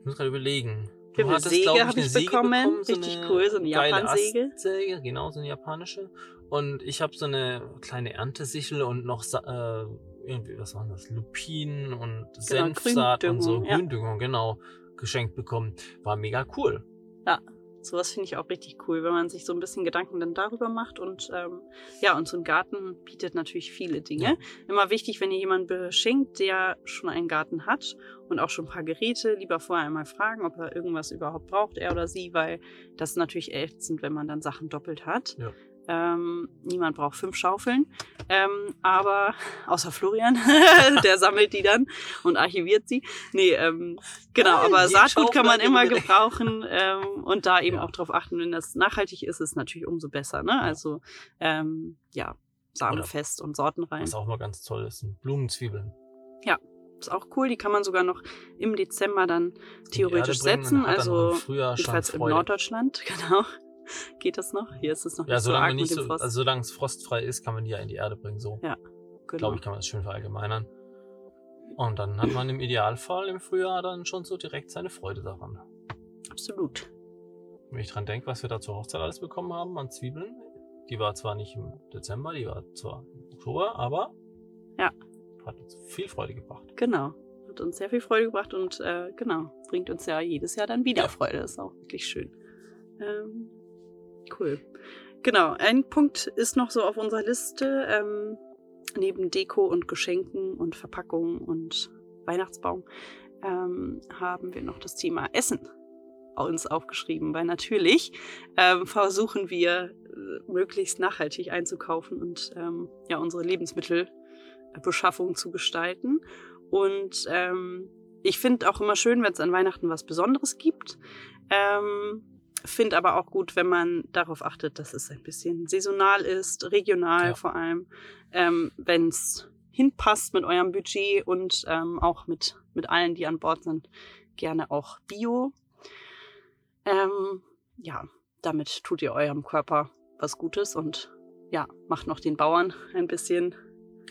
ich muss gerade überlegen. Haben eine Säge, glaub hab ich bekommen. so Richtig cool, so eine Japansäge. Astsäge, genau, so eine japanische. Und ich habe so eine kleine Erntesichel und noch äh, irgendwie, was waren das? Lupinen und Senfsaat und so Gründüngung, ja. Genau, geschenkt bekommen. War mega cool. Ja. Sowas finde ich auch richtig cool, wenn man sich so ein bisschen Gedanken dann darüber macht. Und ähm, ja, und so ein Garten bietet natürlich viele Dinge. Ja. Immer wichtig, wenn ihr jemanden beschenkt, der schon einen Garten hat und auch schon ein paar Geräte, lieber vorher einmal fragen, ob er irgendwas überhaupt braucht, er oder sie, weil das ist natürlich ätzend, wenn man dann Sachen doppelt hat. Ja. Ähm, niemand braucht fünf Schaufeln, ähm, aber außer Florian, der sammelt die dann und archiviert sie. Nee, ähm, genau, Ah, aber Saatgut kann man immer gebrauchen ähm, und da eben Ja. auch drauf achten, wenn das nachhaltig ist, ist es natürlich umso besser. Ne? Also ähm, ja, samenfest und sortenrein. Was auch mal ganz toll ist, sind Blumenzwiebeln. Ist auch cool, die kann man sogar noch im Dezember dann theoretisch setzen. Also im jedenfalls in Freude. Norddeutschland, genau. Geht das noch? Hier ist es noch Ja, nicht so arg nicht mit dem so, Frost. also solange es frostfrei ist, kann man die ja in die Erde bringen. So, Ja. genau. glaube ich, kann man das schön verallgemeinern. Und dann hat man im Idealfall im Frühjahr dann schon so direkt seine Freude daran. Absolut. Wenn ich dran denke, was wir da zur Hochzeit alles bekommen haben an Zwiebeln, die war zwar nicht im Dezember, die war zwar im Oktober, aber Ja. hat uns viel Freude gebracht. Genau. Hat uns sehr viel Freude gebracht und äh, genau, bringt uns ja jedes Jahr dann wieder Ja. Freude. Das ist auch wirklich schön. Ähm, cool. Genau, ein Punkt ist noch so auf unserer Liste. Ähm, neben Deko und Geschenken und Verpackungen und Weihnachtsbaum ähm, haben wir noch das Thema Essen uns aufgeschrieben, weil natürlich ähm, versuchen wir äh, möglichst nachhaltig einzukaufen und ähm, ja unsere Lebensmittelbeschaffung zu gestalten. Und ähm, ich finde auch immer schön, wenn es an Weihnachten was Besonderes gibt. Ähm, finde aber auch gut, wenn man darauf achtet, dass es ein bisschen saisonal ist, regional Ja. vor allem, ähm, wenn es hinpasst mit eurem Budget und ähm, auch mit, mit allen, die an Bord sind, gerne auch Bio. Ähm, ja, damit tut ihr eurem Körper was Gutes und ja, macht noch den Bauern ein bisschen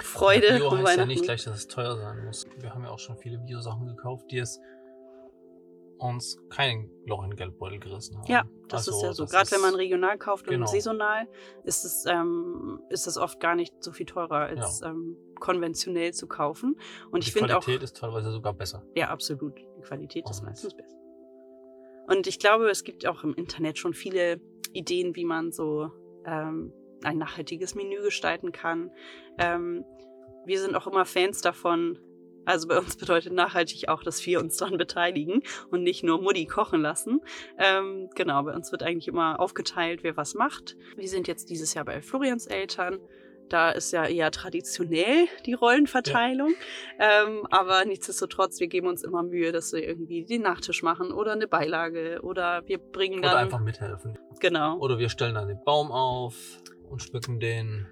Freude Bio heißt ja nicht gleich, dass es teuer sein muss. Wir haben ja auch schon viele Bio-Sachen gekauft, die es uns kein Loch in den Geldbeutel gerissen haben. Ja, das Also, ist ja so. Gerade wenn man ist- regional kauft genau. und saisonal, ist es, ähm, ist es oft gar nicht so viel teurer als ähm, konventionell zu kaufen. Und ich die finde auch, Qualität ist teilweise sogar besser. ja, absolut, die Qualität ist Und- meistens besser. Und ich glaube, es gibt auch im Internet schon viele Ideen, wie man so ähm, ein nachhaltiges Menü gestalten kann. Ähm, wir sind auch immer Fans davon. Also bei uns bedeutet nachhaltig auch, dass wir uns daran beteiligen und nicht nur Mutti kochen lassen. Ähm, genau, bei uns wird eigentlich immer aufgeteilt, wer was macht. Wir sind jetzt dieses Jahr bei Florians Eltern. Da ist ja eher traditionell die Rollenverteilung. Ähm, aber nichtsdestotrotz, wir geben uns immer Mühe, dass wir irgendwie den Nachtisch machen oder eine Beilage oder wir bringen dann. Oder einfach mithelfen. Genau. Oder wir stellen dann den Baum auf und schmücken den.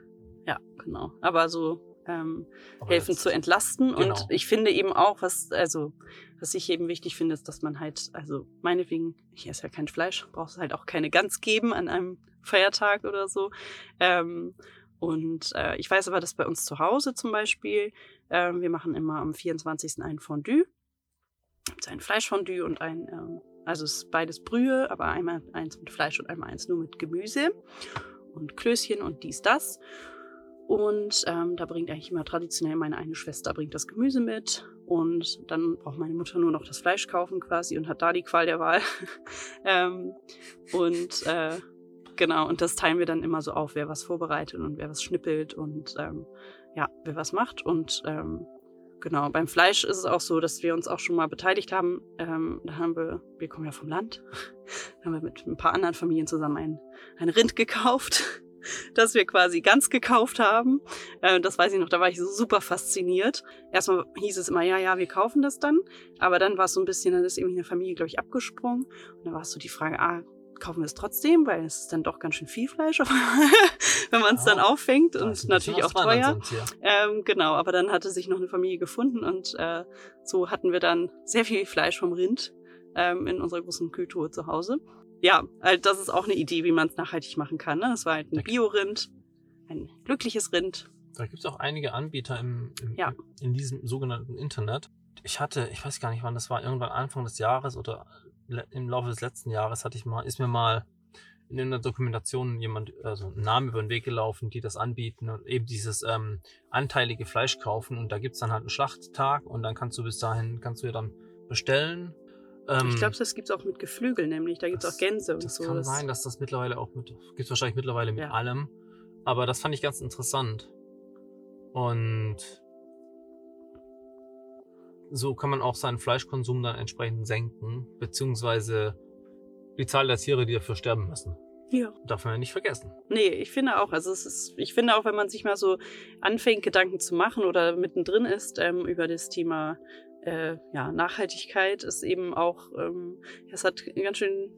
Ja, genau. Aber so ähm, helfen zu entlasten. Genau. Und ich finde eben auch, was, also, was ich eben wichtig finde, ist, dass man halt, also meinetwegen, ich esse ja kein Fleisch, brauchst halt auch keine Gans geben an einem Feiertag oder so. Ähm, und äh, ich weiß aber, dass bei uns zu Hause zum Beispiel, ähm, wir machen immer am 24. ein Fondue. Gibt's ein Fleischfondue und ein, ähm, also es ist beides Brühe, aber einmal eins mit Fleisch und einmal eins nur mit Gemüse und Klößchen und dies, das. Und ähm, da bringt eigentlich immer traditionell meine eine Schwester bringt das Gemüse mit und dann braucht meine Mutter nur noch das Fleisch kaufen quasi und hat da die Qual der Wahl. ähm, und äh, genau, und das teilen wir dann immer so auf, wer was vorbereitet und wer was schnippelt und ähm, ja, wer was macht. Und ähm, genau, beim Fleisch ist es auch so, dass wir uns auch schon mal beteiligt haben. Ähm, da haben wir, wir kommen ja vom Land, da haben wir mit ein paar anderen Familien zusammen ein, ein Rind gekauft das wir quasi ganz gekauft haben. Äh, das weiß ich noch, da war ich so super fasziniert. Erstmal hieß es immer, ja, ja, wir kaufen das dann. Aber dann war es so ein bisschen, dann ist irgendwie eine Familie, glaube ich, abgesprungen. Und dann war es so die Frage, ah, kaufen wir es trotzdem, weil es ist dann doch ganz schön viel Fleisch, wenn man es dann Ja, auffängt Da und natürlich auch teuer. Ähm, genau, aber dann hatte sich noch eine Familie gefunden und äh, so hatten wir dann sehr viel Fleisch vom Rind ähm, in unserer großen Kühltruhe zu Hause. Ja, halt, das ist auch eine Idee, wie man es nachhaltig machen kann. Ne? Es war halt ein Bio-Rind, ein glückliches Rind. Da gibt es auch einige Anbieter im, im, Ja. in diesem sogenannten Internet. Ich hatte, ich weiß gar nicht wann, das war irgendwann Anfang des Jahres oder im Laufe des letzten Jahres hatte ich mal, ist mir mal in einer Dokumentation jemand, also ein Name über den Weg gelaufen, die das anbieten und eben dieses ähm, anteilige Fleisch kaufen und da gibt's dann halt einen Schlachttag und dann kannst du bis dahin, kannst du ja dann bestellen Ähm, ich glaube, das gibt es auch mit Geflügel, nämlich. Da gibt es auch Gänse und das so. kann Das- sein, dass das mittlerweile auch mit, gibt wahrscheinlich mittlerweile mit Ja. allem. Aber das fand ich ganz interessant. Und so kann man auch seinen Fleischkonsum dann entsprechend senken, beziehungsweise die Zahl der Tiere, die dafür sterben müssen. Ja. Darf man ja nicht vergessen. Nee, ich finde auch. Also es ist, ich finde auch, wenn man sich mal so anfängt, Gedanken zu machen oder mittendrin ist ähm, über das Thema äh, ja, Nachhaltigkeit, ist eben auch, ähm, es hat ganz schön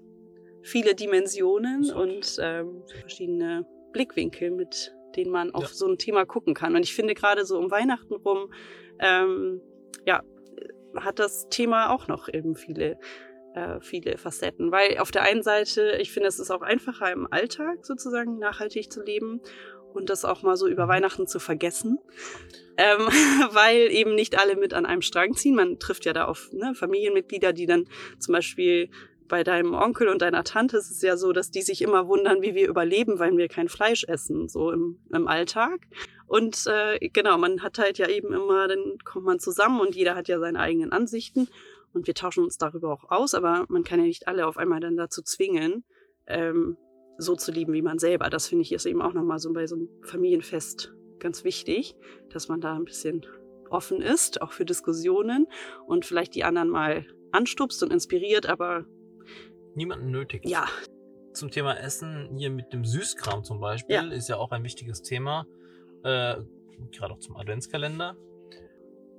viele Dimensionen und ähm, verschiedene Blickwinkel, mit denen man auf Ja. so ein Thema gucken kann. Und ich finde gerade so um Weihnachten rum, ähm, ja, hat das Thema auch noch eben viele äh, viele Facetten. Weil auf der einen Seite, ich finde, es ist auch einfacher im Alltag sozusagen nachhaltig zu leben und das auch mal so über Weihnachten zu vergessen. Ähm, weil eben nicht alle mit an einem Strang ziehen. Man trifft ja da auf ne, Familienmitglieder, die dann zum Beispiel bei deinem Onkel und deiner Tante ist es ja so, dass die sich immer wundern, wie wir überleben, weil wir kein Fleisch essen, so im, im Alltag. Und äh, genau, man hat halt ja eben immer, dann kommt man zusammen und jeder hat ja seine eigenen Ansichten und wir tauschen uns darüber auch aus, aber man kann ja nicht alle auf einmal dann dazu zwingen, ähm, so zu lieben wie man selber. Das finde ich ist eben auch nochmal so bei so einem Familienfest ganz wichtig, dass man da ein bisschen offen ist, auch für Diskussionen und vielleicht die anderen mal anstupst und inspiriert, aber Niemanden nötig. ja, Zum Thema Essen, hier mit dem Süßkram zum Beispiel, Ja. ist ja auch ein wichtiges Thema. Äh, Gerade auch zum Adventskalender.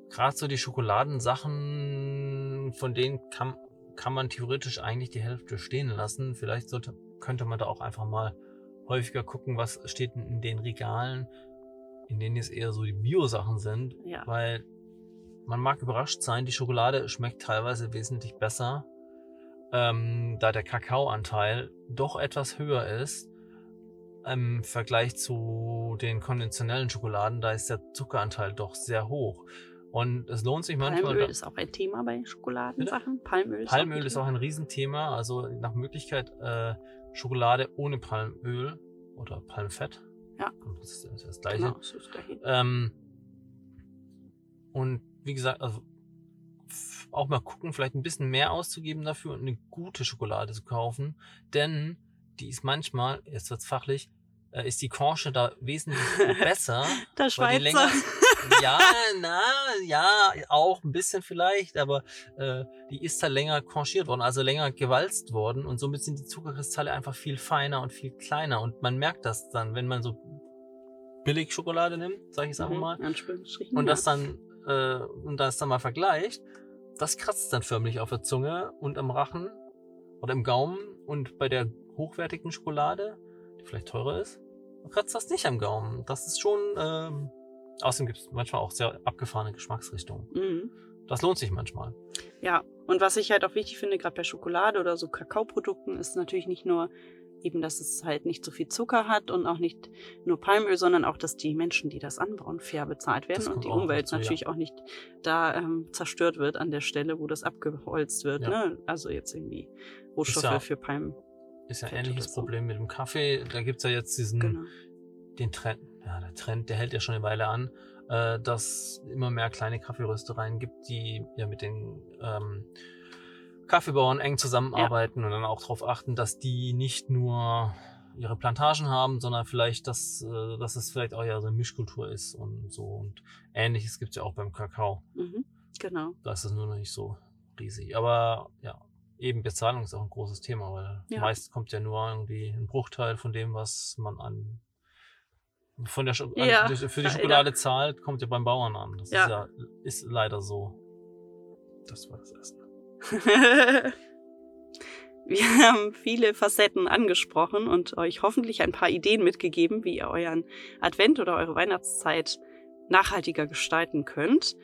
Gerade so die Schokoladensachen, von denen kann, kann man theoretisch eigentlich die Hälfte stehen lassen. Vielleicht sollte, könnte man da auch einfach mal häufiger gucken, was steht in den Regalen, in denen es eher so die Bio-Sachen sind. ja. Weil man mag überrascht sein, die Schokolade schmeckt teilweise wesentlich besser, ähm, da der Kakaoanteil doch etwas höher ist im Vergleich zu den konventionellen Schokoladen. Da ist der Zuckeranteil doch sehr hoch. Und es lohnt sich manchmal. Palmöl ist auch ein Thema bei Schokoladensachen. Palmöl ist Palmöl ein ist auch ein Riesenthema. Also nach Möglichkeit äh, Schokolade ohne Palmöl oder Palmfett. Ja. Das ist das, gleiche. Genau, das ist das Gleiche. Ähm, und wie gesagt, also auch mal gucken, vielleicht ein bisschen mehr auszugeben dafür und eine gute Schokolade zu kaufen. Denn die ist manchmal, jetzt wird's fachlich, äh, ist die Conche da wesentlich besser. Der die länger, Schweizer. ja, na, ja, auch ein bisschen vielleicht, aber äh, die ist da länger conchiert worden, also länger gewalzt worden und somit sind die Zuckerkristalle einfach viel feiner und viel kleiner und man merkt das dann, wenn man so billig Schokolade nimmt, sage ich es einfach Mhm, mal, und das dann äh, und das dann mal vergleicht, das kratzt dann förmlich auf der Zunge und am Rachen oder im Gaumen und bei der hochwertigen Schokolade, die vielleicht teurer ist, kratzt das nicht am Gaumen. Das ist schon ähm, außerdem gibt es manchmal auch sehr abgefahrene Geschmacksrichtungen. Mhm. Das lohnt sich manchmal. Ja, und was ich halt auch wichtig finde, gerade bei Schokolade oder so Kakaoprodukten, ist natürlich nicht nur eben, dass es halt nicht so viel Zucker hat und auch nicht nur Palmöl, sondern auch, dass die Menschen, die das anbauen, fair bezahlt werden Das und die Umwelt dazu, ja. natürlich auch nicht da ähm, zerstört wird an der Stelle, wo das abgeholzt wird. Ja. Ne? Also jetzt irgendwie Rohstoffe ja- für Palm. Ist ja ein ähnliches so. Problem mit dem Kaffee. Da gibt's ja jetzt diesen Genau. den Trend, ja, der Trend, der hält ja schon eine Weile an, äh, dass immer mehr kleine Kaffeeröstereien gibt, die ja mit den ähm, Kaffeebauern eng zusammenarbeiten und dann auch darauf achten, dass die nicht nur ihre Plantagen haben, sondern vielleicht, dass, äh, dass es vielleicht auch ja so eine Mischkultur ist und so. Und ähnliches gibt's ja auch beim Kakao. Mhm. Genau. Da ist es nur noch nicht so riesig. Aber ja, eben Bezahlung ist auch ein großes Thema, weil Ja. meist kommt ja nur irgendwie ein Bruchteil von dem, was man an von der Scho Ja, an, für die. Schokolade zahlt, kommt ja beim Bauern an. Das Ja. ist ja ist leider so. Das war das erste. Wir haben viele Facetten angesprochen und euch hoffentlich ein paar Ideen mitgegeben, wie ihr euren Advent oder eure Weihnachtszeit nachhaltiger gestalten könnt.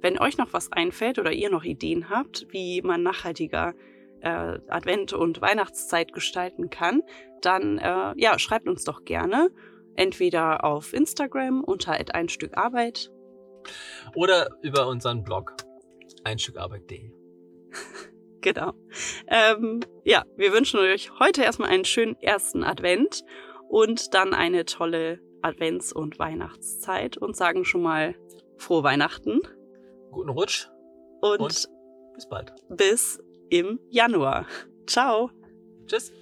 Wenn euch noch was einfällt oder ihr noch Ideen habt, wie man nachhaltiger äh, Advent und Weihnachtszeit gestalten kann, dann äh, ja, schreibt uns doch gerne. Entweder auf Instagram unter ein Stück Arbeit. Oder über unseren Blog einstückarbeit.de. Genau. Ähm, ja, wir wünschen euch heute erstmal einen schönen ersten Advent und dann eine tolle Advents- und Weihnachtszeit und sagen schon mal frohe Weihnachten Guten Rutsch und, Und? bis bald. bis im Januar. Ciao. Tschüss.